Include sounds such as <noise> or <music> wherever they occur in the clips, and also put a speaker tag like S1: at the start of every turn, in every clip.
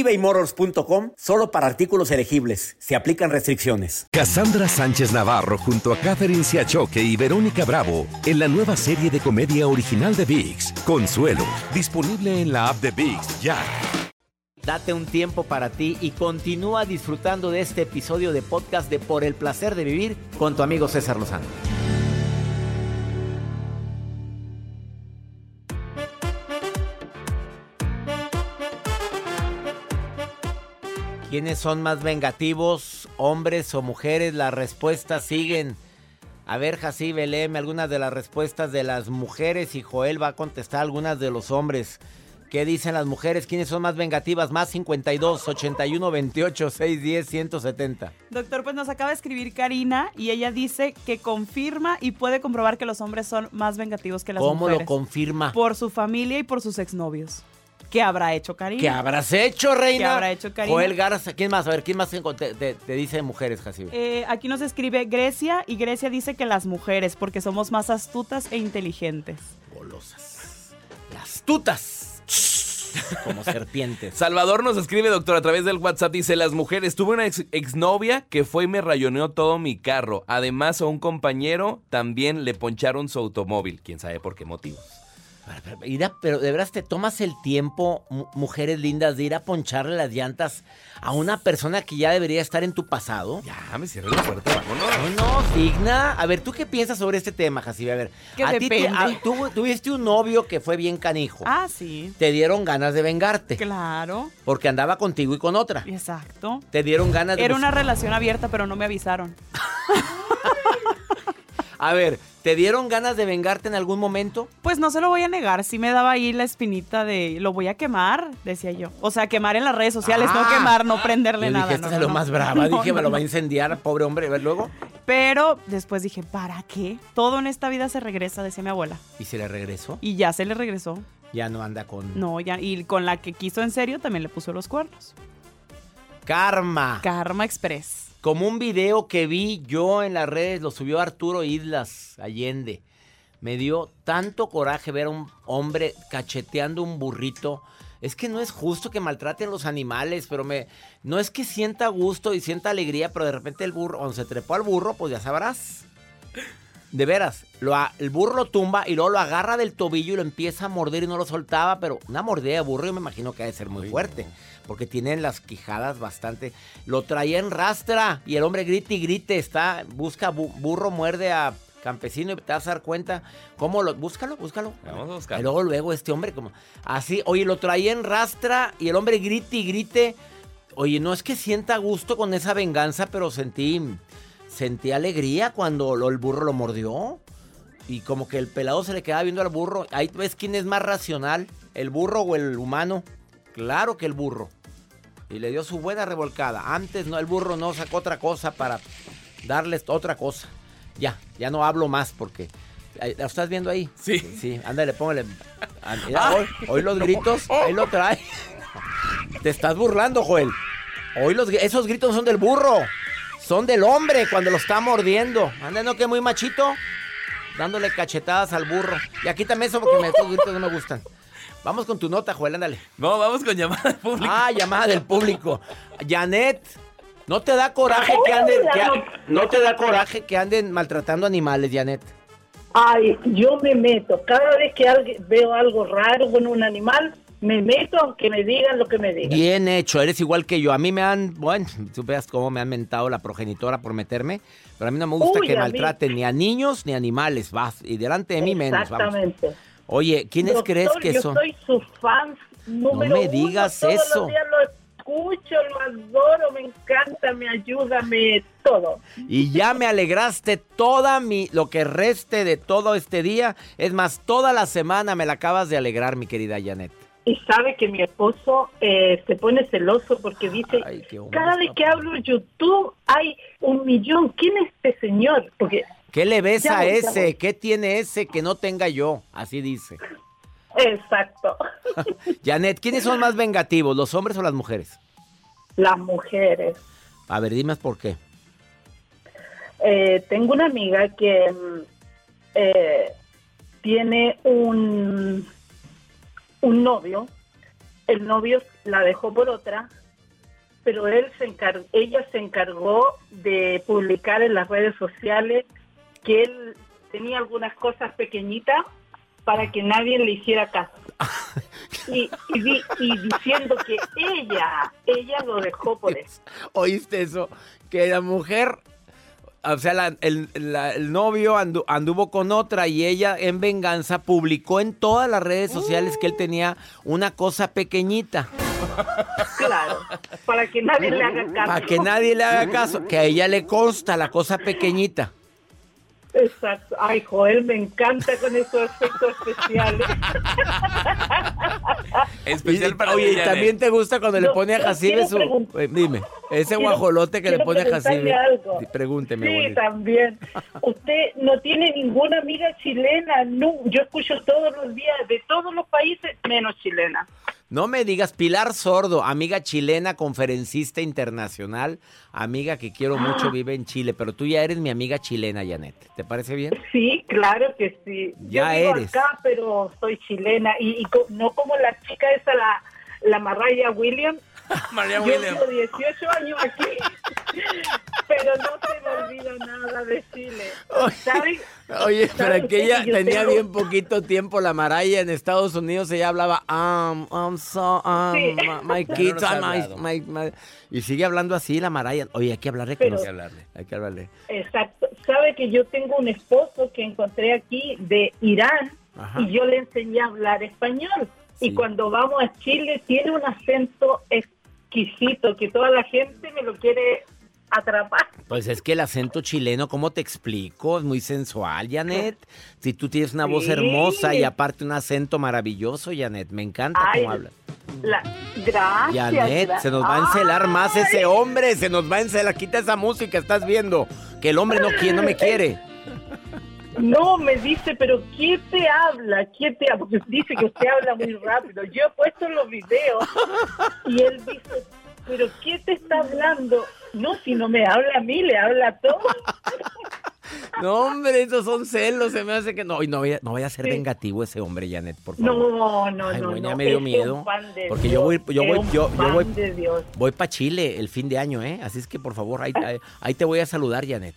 S1: ebaymotors.com solo para artículos elegibles. Se aplican restricciones.
S2: Cassandra Sánchez Navarro junto a Catherine Siachoque y Verónica Bravo en la nueva serie de comedia original de VIX, Consuelo, disponible en la app de VIX ya.
S1: Date un tiempo para ti y continúa disfrutando de este episodio de podcast de Por el placer de vivir con tu amigo César Lozano. ¿Quiénes son más vengativos, hombres o mujeres? Las respuestas siguen. A ver, Jacibe, léeme algunas de las respuestas de las mujeres y Joel va a contestar algunas de los hombres. ¿Qué dicen las mujeres? ¿Quiénes son más vengativas? Más 52, 81, 28, 610, 170.
S3: Doctor, pues nos acaba de escribir Karina y ella dice que confirma y puede comprobar que los hombres son más vengativos que las
S1: ¿Cómo
S3: mujeres.
S1: ¿Cómo lo confirma?
S3: Por su familia y por sus exnovios. ¿Qué habrá hecho Karina?
S1: ¿Qué habrás hecho, reina?
S3: ¿Qué habrá hecho Karina?
S1: Joel Garza, ¿quién más? A ver, ¿quién más te, te, te dice mujeres, Jacibe?
S3: Eh, aquí nos escribe Grecia y Grecia dice que las mujeres, porque somos más astutas e inteligentes.
S1: Golosas. Astutas. <laughs> Como serpientes.
S4: Salvador nos escribe, doctor, a través del WhatsApp. Dice: Las mujeres, tuve una ex exnovia que fue y me rayoneó todo mi carro. Además, a un compañero también le poncharon su automóvil. Quién sabe por qué motivos.
S1: Mira, pero de veras te tomas el tiempo, mujeres lindas, de ir a poncharle las llantas a una persona que ya debería estar en tu pasado.
S4: Ya, me cierro la puerta, vámonos.
S1: No, no, digna. A ver, ¿tú qué piensas sobre este tema, Jacibe? A ver,
S3: que
S1: a ti, tú tuviste un novio que fue bien canijo.
S3: Ah, sí.
S1: Te dieron ganas de vengarte.
S3: Claro.
S1: Porque andaba contigo y con otra.
S3: Exacto.
S1: Te dieron ganas de...
S3: Era una relación abierta, pero no me avisaron. <laughs>
S1: A ver, ¿te dieron ganas de vengarte en algún momento?
S3: Pues no se lo voy a negar, sí me daba ahí la espinita de lo voy a quemar, decía yo. O sea, quemar en las redes sociales,
S1: Ah.
S3: no quemar, no prenderle
S1: Yo
S3: nada.
S1: Dije, esta
S3: no,
S1: es lo
S3: no.
S1: más brava. <laughs> Dije, me lo va a incendiar, pobre hombre. A ver, luego.
S3: Pero después dije, ¿para qué? Todo en esta vida se regresa, decía mi abuela.
S1: ¿Y se le regresó?
S3: Y ya se le regresó.
S1: Ya no anda con...
S3: No, ya. Y con la que quiso en serio también le puso los cuernos.
S1: Karma.
S3: Karma Express.
S1: Como un video que vi yo en las redes, lo subió Arturo Islas Allende. Me dio tanto coraje ver a un hombre cacheteando un burrito. Es que no es justo que maltraten los animales, pero me no es que sienta gusto y sienta alegría, pero de repente el burro, se trepó al burro, pues ya sabrás. De veras, lo a- el burro lo tumba y luego lo agarra del tobillo y lo empieza a morder y no lo soltaba, pero una mordida de burro yo me imagino que ha de ser muy fuerte, porque tienen las quijadas bastante. Lo traía en rastra y el hombre grita y grite, está, busca bu- burro, muerde a campesino y te vas a dar cuenta cómo lo, búscalo, búscalo.
S4: Vamos a buscar.
S1: Y luego, luego este hombre como, así, oye, lo traía en rastra y el hombre grite y grite. Oye, no es que sienta gusto con esa venganza, pero sentí, sentí alegría cuando lo- el burro lo mordió. Y como que el pelado se le quedaba viendo al burro. Ahí ves quién es más racional, el burro o el humano. Claro que el burro. Y le dio su buena revolcada. Antes no, el burro no sacó otra cosa para darles otra cosa. Ya, ya no hablo más porque... ¿La estás viendo ahí?
S4: Sí.
S1: Sí, ándale, póngale. Ah, mira, hoy, hoy los gritos, ahí lo trae. Te estás burlando, Joel. Hoy los, esos gritos son del burro. Son del hombre cuando lo está mordiendo. Anda, no que muy machito. Dándole cachetadas al burro. Y aquí también eso porque me, esos gritos no me gustan. Vamos con tu nota, Joel, ándale.
S4: No, vamos con llamada al público.
S1: Ah, llamada del público. Janet, ¿no te da coraje que anden, que a- no te da coraje que anden maltratando animales, Janet?
S5: Ay, yo me meto. Cada vez que alguien- veo algo raro con un animal, me meto aunque me digan lo que me digan.
S1: Bien hecho, eres igual que yo. A mí me han, bueno, tú veas cómo me han mentado la progenitora por meterme, pero a mí no me gusta
S5: Uy,
S1: que
S5: mí-
S1: maltraten ni a niños ni a animales, vas, y delante de mí menos, vamos.
S5: Exactamente.
S1: Oye, ¿quiénes
S5: Doctor,
S1: crees que
S5: yo
S1: son?
S5: soy su fan número
S1: me
S5: uno.
S1: digas
S5: Todos
S1: eso.
S5: Los días lo escucho, lo adoro, me encanta, me ayuda, me todo.
S1: Y ya me alegraste toda mi, lo que reste de todo este día. Es más, toda la semana me la acabas de alegrar, mi querida Janet.
S6: Y sabe que mi esposo eh, se pone celoso porque dice,
S1: Ay,
S6: cada vez que hablo YouTube hay un millón. ¿Quién es este señor? Porque,
S1: ¿Qué le ves
S6: Ya
S1: a
S6: voy,
S1: ese?
S6: voy.
S1: ¿Qué tiene ese que no tenga yo? Así dice.
S6: exacto, <laughs>
S1: Janet, ¿quiénes son más vengativos, los hombres o las mujeres?
S6: las mujeres.
S1: A ver, dime por qué.
S6: Eh, tengo una amiga que mm, eh, tiene un, un novio. El novio la dejó por otra, pero él se encar- ella se encargó de publicar en las redes sociales que él tenía algunas cosas pequeñitas para que nadie le hiciera caso. <laughs> Y, y di- y diciendo que ella, ella lo dejó por eso.
S1: ¿Oíste eso? Que la mujer, o sea, la- el, la- el novio andu- anduvo con otra y ella en venganza publicó en todas las redes sociales que él tenía una cosa pequeñita.
S6: Claro, para que nadie le haga caso.
S1: Para que nadie le haga caso, que a ella le consta la cosa pequeñita.
S6: Exacto. Ay, Joel, me encanta con esos efectos especiales. <laughs>
S4: Especial
S1: Y-
S4: para
S1: Oye, ¿y también te gusta cuando le pone a Jacibe su... eh, dime, ese
S6: quiero-
S1: guajolote que le pone a Jacibe.
S6: algo.
S1: Pregúnteme,
S6: Sí, también. Usted no tiene ninguna amiga chilena. No, yo escucho todos los días de todos los países menos chilena.
S1: No me digas, Pilar Sordo, amiga chilena, conferencista internacional, amiga que quiero mucho, vive en Chile, pero tú ya eres mi amiga chilena, Janet. ¿Te parece bien?
S6: Sí, claro que sí.
S1: Ya
S6: yo vivo
S1: eres.
S6: acá, pero soy chilena y, y no como la chica esa, la, la Mariah Williams. <laughs>
S4: María
S6: Yo llevo 18 años aquí, pero no se me olvida nada de Chile. ¿Sabes?
S1: Oye, pero
S6: ¿Sabe
S1: que
S6: usted
S1: ella
S6: que yo
S1: tenía
S6: tengo-
S1: bien poquito tiempo la Maraya en Estados Unidos, ella hablaba, um, I'm so, um,
S6: Sí.
S1: my
S4: no
S1: kids, um, my- my- my-" y sigue hablando así la Maraya. Oye, hay que hablarle
S6: Pero-
S1: con
S4: Hay que hablarle.
S1: Hay que hablarle.
S6: Exacto. Sabe que yo tengo un esposo que encontré aquí de Irán
S1: Ajá.
S6: y yo le enseñé a hablar español.
S1: Sí.
S6: Y cuando vamos a Chile tiene un acento exquisito que toda la gente me lo quiere atrapar.
S1: Pues es que el acento chileno, ¿cómo te explico? Es muy sensual, Janet. Si tú tienes una voz hermosa y aparte un acento maravilloso, Janet, me encanta
S6: Ay,
S1: cómo hablas.
S6: La, gracias.
S1: Janet,
S6: gra-
S1: se nos va a encelar más ese hombre, se nos va a encelar. Quita esa música, estás viendo que el hombre no quiere, no me quiere.
S6: No, me dice, pero ¿quién te habla? ¿Quién te habla? Porque dice que usted habla muy rápido. Yo he puesto los videos y él dice, pero ¿quién te está hablando? No, si no me habla a mí, le habla a todos. <laughs>
S1: No, hombre, esos son celos, se me hace que no, y no vaya, no vaya a ser
S6: Sí.
S1: vengativo ese hombre, Janet, por favor.
S6: No, no,
S1: Ay,
S6: no,
S1: no, ya me dio miedo, porque
S6: Dios,
S1: yo voy- yo voy- yo- yo voy-. Voy para Chile el fin de año, ¿eh? Así es que por favor, ahí, ahí, ahí te voy a saludar, Janet.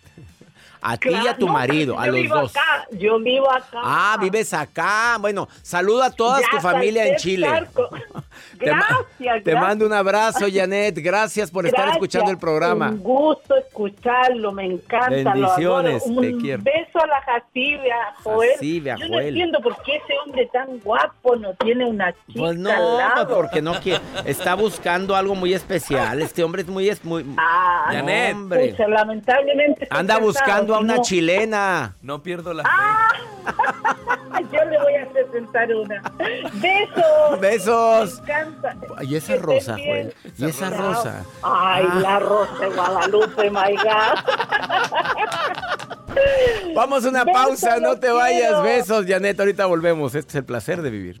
S1: A ti y a tu
S6: no,
S1: marido, a los dos.
S6: Acá, yo vivo acá.
S1: Ah, vives acá. Bueno, saluda a toda tu familia en Chile. <laughs> Te <laughs>
S6: Gracias,
S1: Te
S6: gracias.
S1: mando un abrazo, Janet. Gracias por estar escuchando el programa.
S6: Un gusto escucharlo, me encanta.
S1: Bendiciones,
S6: lo adoro.
S1: te
S6: un
S1: quiero.
S6: beso a la Jacibe, a Joel.
S1: Jacibe, a
S6: Yo no
S1: Joel.
S6: entiendo por qué ese hombre tan guapo no tiene una chica
S1: Pues no,
S6: al lado.
S1: pues porque no quiere. <laughs> Está buscando algo muy especial. Este hombre es muy. Es muy
S6: Ah,
S4: Janet.
S1: hombre.
S6: pucha, lamentablemente.
S1: Anda buscando a una
S6: no,
S1: chilena.
S4: No pierdo la fe. <laughs>
S6: Yo le voy a presentar una. Besos.
S1: Besos.
S6: Me encanta.
S1: Y esa
S6: Que
S1: rosa. Joel. Y esa
S6: Chao.
S1: rosa.
S6: Ay,
S1: Ah.
S6: la rosa de Guadalupe, my God.
S1: Vamos a una
S6: Besos,
S1: pausa, no te vayas.
S6: quiero.
S1: Besos, Janet. Ahorita volvemos. Este es el placer de vivir.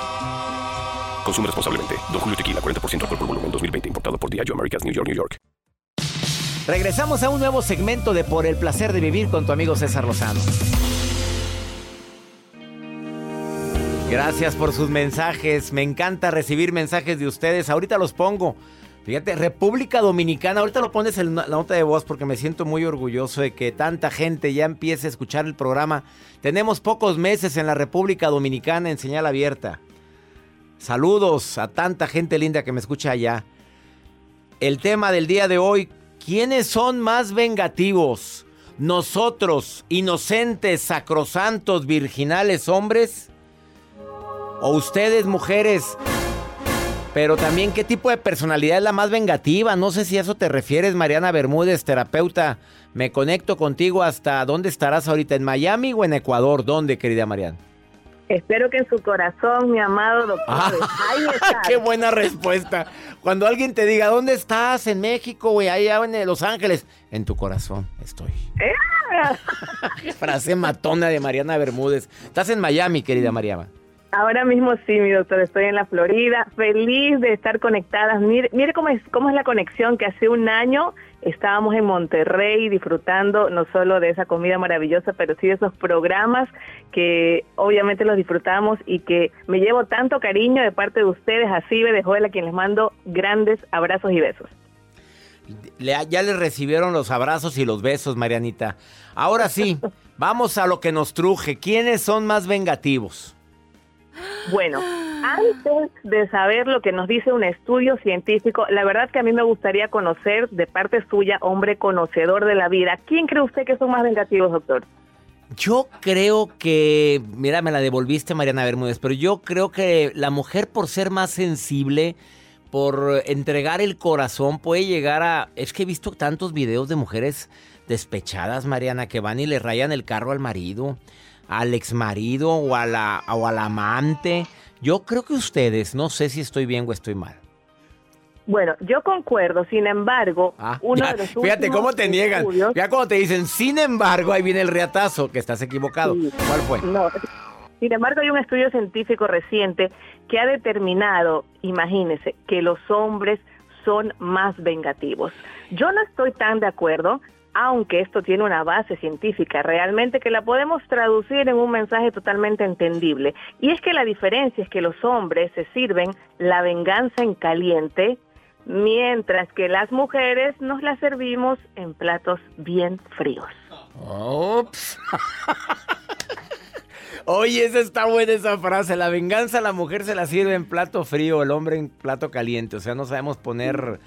S7: Consume responsablemente. Don Julio Tequila, 40% alcohol por volumen, 2020. Importado por Diageo Americas, New York, New York.
S1: Regresamos a un nuevo segmento de Por el placer de vivir con tu amigo César Lozano. Gracias por sus mensajes. Me encanta recibir mensajes de ustedes. Ahorita los pongo. Fíjate, República Dominicana, ahorita lo pones en la nota de voz porque me siento muy orgulloso de que tanta gente ya empiece a escuchar el programa. Tenemos pocos meses en la República Dominicana en señal abierta. Saludos a tanta gente linda que me escucha allá. El tema del día de hoy, ¿quiénes son más vengativos? ¿Nosotros, inocentes, sacrosantos, virginales hombres? ¿O ustedes, mujeres? Pero también, ¿qué tipo de personalidad es la más vengativa? No sé si a eso te refieres, Mariana Bermúdez, terapeuta. Me conecto contigo hasta dónde estarás ahorita, en Miami o en Ecuador. ¿Dónde, querida Mariana?
S5: Espero que en su corazón, mi amado doctor.
S1: Ah,
S5: Ahí <laughs> está.
S1: ¡Qué buena respuesta! Cuando alguien te diga, ¿dónde estás? En México, güey, allá en Los Ángeles. En tu corazón estoy.
S5: ¡Eh! <laughs>
S1: Frase matona de Mariana Bermúdez. Estás en Miami, querida Mariana.
S5: Ahora mismo sí, mi doctor, estoy en la Florida, feliz de estar conectadas. Mire, mire cómo es cómo es la conexión que hace un año estábamos en Monterrey disfrutando no solo de esa comida maravillosa, pero sí de esos programas que obviamente los disfrutamos y que me llevo tanto cariño de parte de ustedes, así de Joel, a quien les mando grandes abrazos y besos.
S1: Ya le recibieron los abrazos y los besos, Marianita. Ahora sí, <laughs> vamos a lo que nos truje. ¿Quiénes son más vengativos?
S5: Bueno, antes de saber lo que nos dice un estudio científico, la verdad que a mí me gustaría conocer de parte suya, hombre conocedor de la vida, ¿quién cree usted que son más vengativos, doctor?
S1: Yo creo que, mira, me la devolviste Mariana Bermúdez, pero yo creo que la mujer por ser más sensible, por entregar el corazón, puede llegar a... Es que he visto tantos videos de mujeres despechadas, Mariana, que van y le rayan el carro al marido, al exmarido o, a la, o al amante. Yo creo que ustedes, no sé si estoy bien o estoy mal.
S5: Bueno, yo concuerdo, sin embargo,
S1: Ah,
S5: uno
S1: ya,
S5: de <laughs> los
S1: fíjate cómo te niegan.
S5: estudios-
S1: Ya cuando te dicen, sin embargo, ahí viene el reatazo, que estás equivocado.
S5: Sí.
S1: ¿Cuál fue?
S5: No. Sin embargo, hay un estudio científico reciente que ha determinado, imagínese, que los hombres son más vengativos. Yo no estoy tan de acuerdo, aunque esto tiene una base científica realmente que la podemos traducir en un mensaje totalmente entendible. Y es que la diferencia es que los hombres se sirven la venganza en caliente, mientras que las mujeres nos la servimos en platos bien fríos.
S1: Ops. <laughs> Oye, esa está buena esa frase. La venganza la mujer se la sirve en plato frío, el hombre en plato caliente. O sea, no sabemos poner,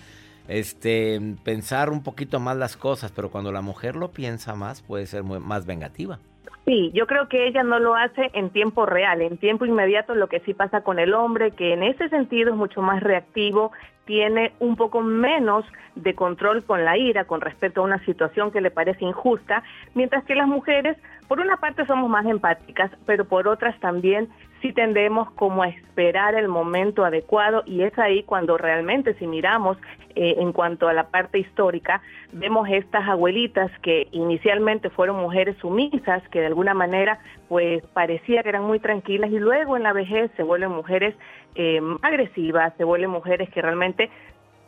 S1: este, pensar un poquito más las cosas, pero cuando la mujer lo piensa más, puede ser más vengativa.
S5: Sí, yo creo que ella no lo hace en tiempo real, en tiempo inmediato, lo que sí pasa con el hombre, que en ese sentido es mucho más reactivo, tiene un poco menos de control con la ira con respecto a una situación que le parece injusta, mientras que las mujeres, por una parte somos más empáticas, pero por otras también sí tendemos como a esperar el momento adecuado y es ahí cuando realmente si miramos eh, en cuanto a la parte histórica, vemos estas abuelitas que inicialmente fueron mujeres sumisas, que de alguna manera pues parecía que eran muy tranquilas y luego en la vejez se vuelven mujeres eh, agresivas, se vuelven mujeres que realmente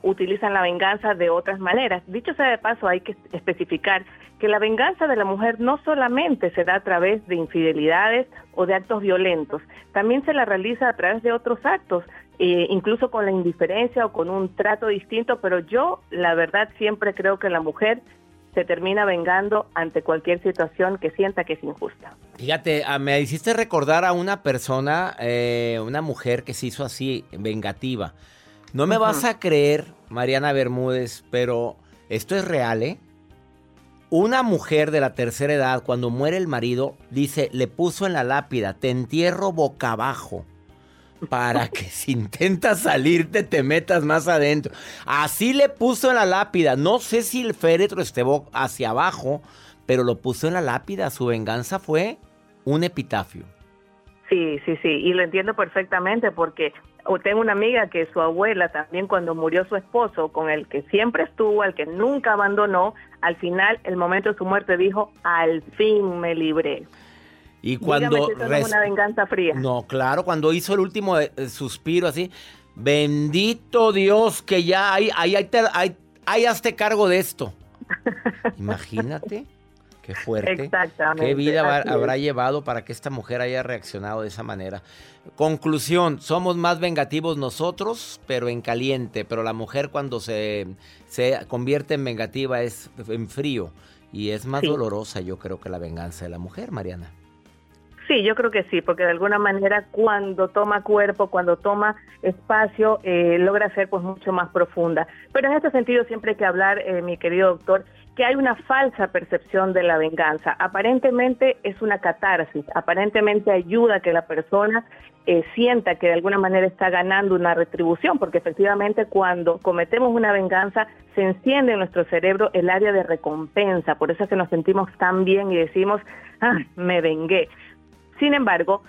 S5: utilizan la venganza de otras maneras. Dicho sea de paso, hay que especificar que la venganza de la mujer no solamente se da a través de infidelidades o de actos violentos, también se la realiza a través de otros actos, eh, incluso con la indiferencia o con un trato distinto, pero yo la verdad siempre creo que la mujer se termina vengando ante cualquier situación que sienta que es injusta.
S1: Fíjate, ah, me hiciste recordar a una persona, eh, una mujer que se hizo así, vengativa. No me vas a creer, Mariana Bermúdez, pero esto es real, ¿eh? Una mujer de la tercera edad, cuando muere el marido, dice, le puso en la lápida, te entierro boca abajo. Para que <laughs> si intentas salirte te metas más adentro. Así le puso en la lápida. No sé si el féretro esté hacia abajo, pero lo puso en la lápida. Su venganza fue un epitafio.
S5: Sí, sí, sí, y lo entiendo perfectamente porque o tengo una amiga que su abuela también cuando murió su esposo, con el que siempre estuvo, al que nunca abandonó, al final, el momento de su muerte dijo, al fin me libré.
S1: Y cuando
S5: Dígame
S1: res-
S5: una venganza fría.
S1: No, claro, cuando hizo el último eh, eh, suspiro así, bendito Dios que ya hay, hay, hay, hay, hay hazte cargo de esto. <laughs> Imagínate, qué fuerte.
S5: Exactamente,
S1: Qué vida habrá llevado para que esta mujer haya reaccionado de esa manera. Conclusión, somos más vengativos nosotros, pero en caliente, pero la mujer cuando se, se convierte en vengativa es en frío y es más
S5: Sí.
S1: dolorosa yo creo que la venganza de la mujer, Mariana.
S5: Sí, yo creo que sí, porque de alguna manera cuando toma cuerpo, cuando toma espacio, eh, logra ser pues mucho más profunda. Pero en este sentido siempre hay que hablar, eh, mi querido doctor, que hay una falsa percepción de la venganza. Aparentemente es una catarsis, aparentemente ayuda a que la persona eh, sienta que de alguna manera está ganando una retribución, porque efectivamente cuando cometemos una venganza se enciende en nuestro cerebro el área de recompensa, por eso es que nos sentimos tan bien y decimos, ah, me vengué. Sin embargo,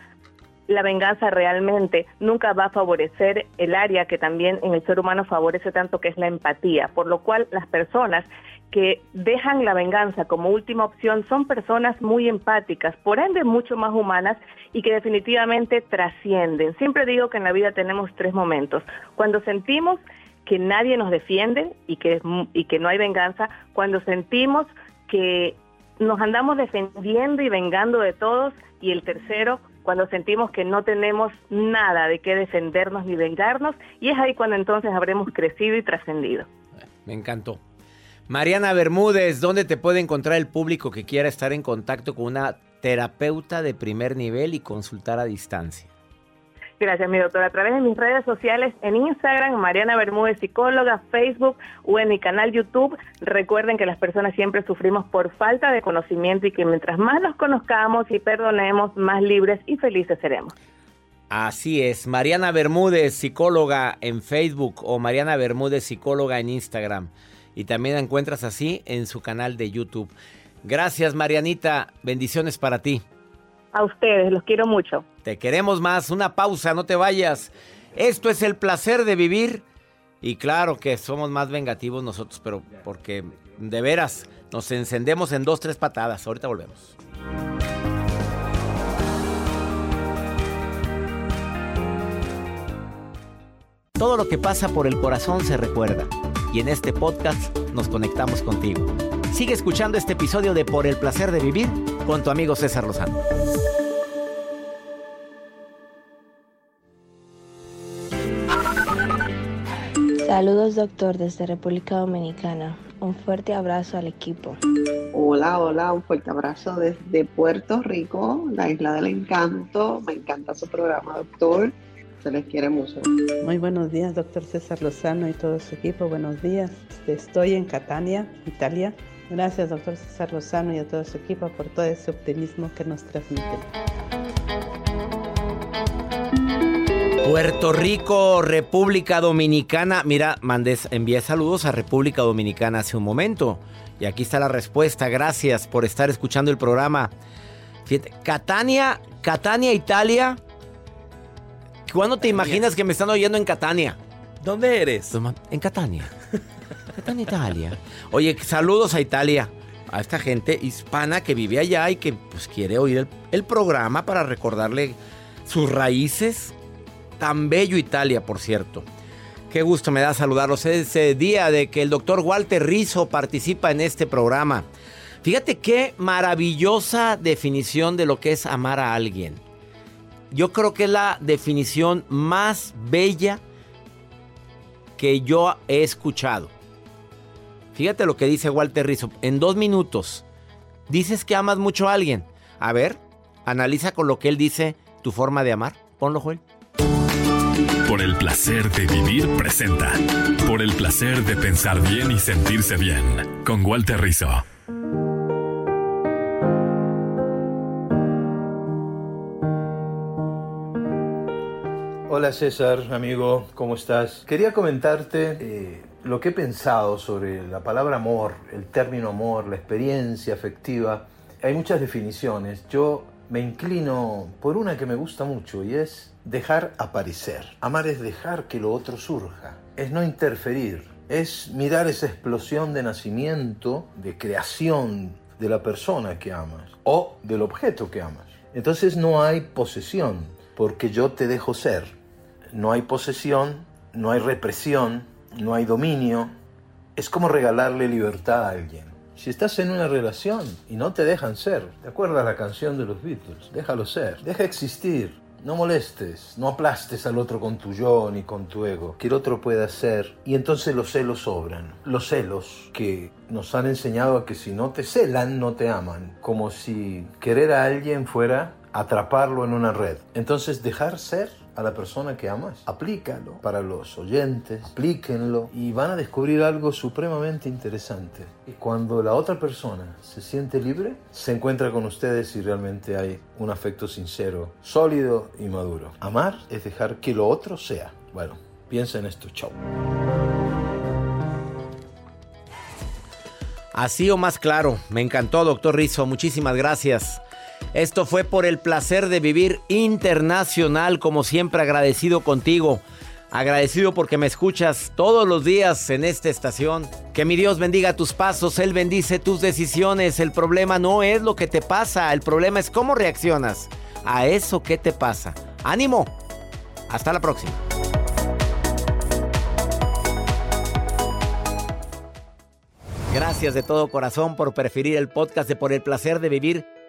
S5: la venganza realmente nunca va a favorecer el área que también en el ser humano favorece tanto, que es la empatía, por lo cual las personas que dejan la venganza como última opción son personas muy empáticas, por ende mucho más humanas y que definitivamente trascienden. Siempre digo que en la vida tenemos tres momentos. Cuando sentimos que nadie nos defiende y que, y que no hay venganza, cuando sentimos que nos andamos defendiendo y vengando de todos, y el tercero, cuando sentimos que no tenemos nada de qué defendernos ni vengarnos, y es ahí cuando entonces habremos crecido y trascendido.
S1: Me encantó. Mariana Bermúdez, ¿dónde te puede encontrar el público que quiera estar en contacto con una terapeuta de primer nivel y consultar a distancia?
S5: Gracias, mi doctor. A través de mis redes sociales, en Instagram, Mariana Bermúdez Psicóloga, Facebook o en mi canal YouTube, recuerden que las personas siempre sufrimos por falta de conocimiento y que mientras más nos conozcamos y perdonemos, más libres y felices seremos.
S1: Así es, Mariana Bermúdez, psicóloga en Facebook o Mariana Bermúdez, psicóloga en Instagram. Y también la encuentras así en su canal de YouTube. Gracias, Marianita. Bendiciones para ti.
S5: A ustedes, los quiero mucho.
S1: Te queremos más. Una pausa, no te vayas. Esto es el placer de vivir. Y claro que somos más vengativos nosotros, pero porque de veras nos encendemos en dos, tres patadas. Ahorita volvemos. Todo lo que pasa por el corazón se recuerda. Y en este podcast nos conectamos contigo. Sigue escuchando este episodio de Por el placer de vivir con tu amigo César Lozano.
S8: Saludos doctor desde República Dominicana. Un fuerte abrazo al equipo.
S9: Hola, hola, un fuerte abrazo desde Puerto Rico, la isla del encanto. Me encanta su programa, doctor. Se les quiere mucho.
S10: Muy buenos días, doctor César Lozano y todo su equipo. Buenos días. Estoy en Catania, Italia. Gracias, doctor César Lozano y a todo su equipo por todo ese optimismo que nos transmiten.
S1: Puerto Rico, República Dominicana. Mira, mandé, envié saludos a República Dominicana hace un momento. Y aquí está la respuesta. Gracias por estar escuchando el programa. Fíjate, Catania, Catania, Italia. ¿Cuándo te imaginas que me están oyendo en Catania?
S4: ¿Dónde eres?
S1: En Catania. <laughs> Catania, Italia. Oye, saludos a Italia. A esta gente hispana que vive allá y que pues quiere oír el, el programa para recordarle sus raíces. Tan bello Italia, por cierto. Qué gusto me da saludarlos ese día de que el doctor Walter Rizzo participa en este programa. Fíjate qué maravillosa definición de lo que es amar a alguien. Yo creo que es la definición más bella que yo he escuchado. Fíjate lo que dice Walter Rizzo. En dos minutos, dices que amas mucho a alguien. A ver, analiza con lo que él dice tu forma de amar. Ponlo, Joel.
S11: Por el placer de vivir presenta. Por el placer de pensar bien y sentirse bien. Con Walter Rizzo.
S12: Hola César, amigo, ¿cómo estás? Quería comentarte eh, lo que he pensado sobre la palabra amor, el término amor, la experiencia afectiva. Hay muchas definiciones. Yo me inclino por una que me gusta mucho y es dejar aparecer. Amar es dejar que lo otro surja, es no interferir, es mirar esa explosión de nacimiento, de creación de la persona que amas o del objeto que amas. Entonces no hay posesión, porque yo te dejo ser. No hay posesión, no hay represión, no hay dominio. Es como regalarle libertad a alguien. Si estás en una relación y no te dejan ser, ¿te acuerdas la canción de los Beatles? Déjalo ser, deja existir, no molestes, no aplastes al otro con tu yo ni con tu ego, que el otro pueda ser. Y entonces los celos sobran. Los celos que nos han enseñado a que si no te celan, no te aman. Como si querer a alguien fuera atraparlo en una red. Entonces dejar ser a la persona que amas. Aplícalo para los oyentes, aplíquenlo y van a descubrir algo supremamente interesante. Y cuando la otra persona se siente libre, se encuentra con ustedes y realmente hay un afecto sincero, sólido y maduro. Amar es dejar que lo otro sea. Bueno, piensa en esto, chao.
S1: Así o más claro. Me encantó, doctor Rizzo. Muchísimas gracias. Esto fue por el placer de vivir internacional, como siempre agradecido contigo. Agradecido porque me escuchas todos los días en esta estación. Que mi Dios bendiga tus pasos, Él bendice tus decisiones. El problema no es lo que te pasa, el problema es cómo reaccionas a eso que te pasa. Ánimo. Hasta la próxima. Gracias de todo corazón por preferir el podcast de Por el placer de vivir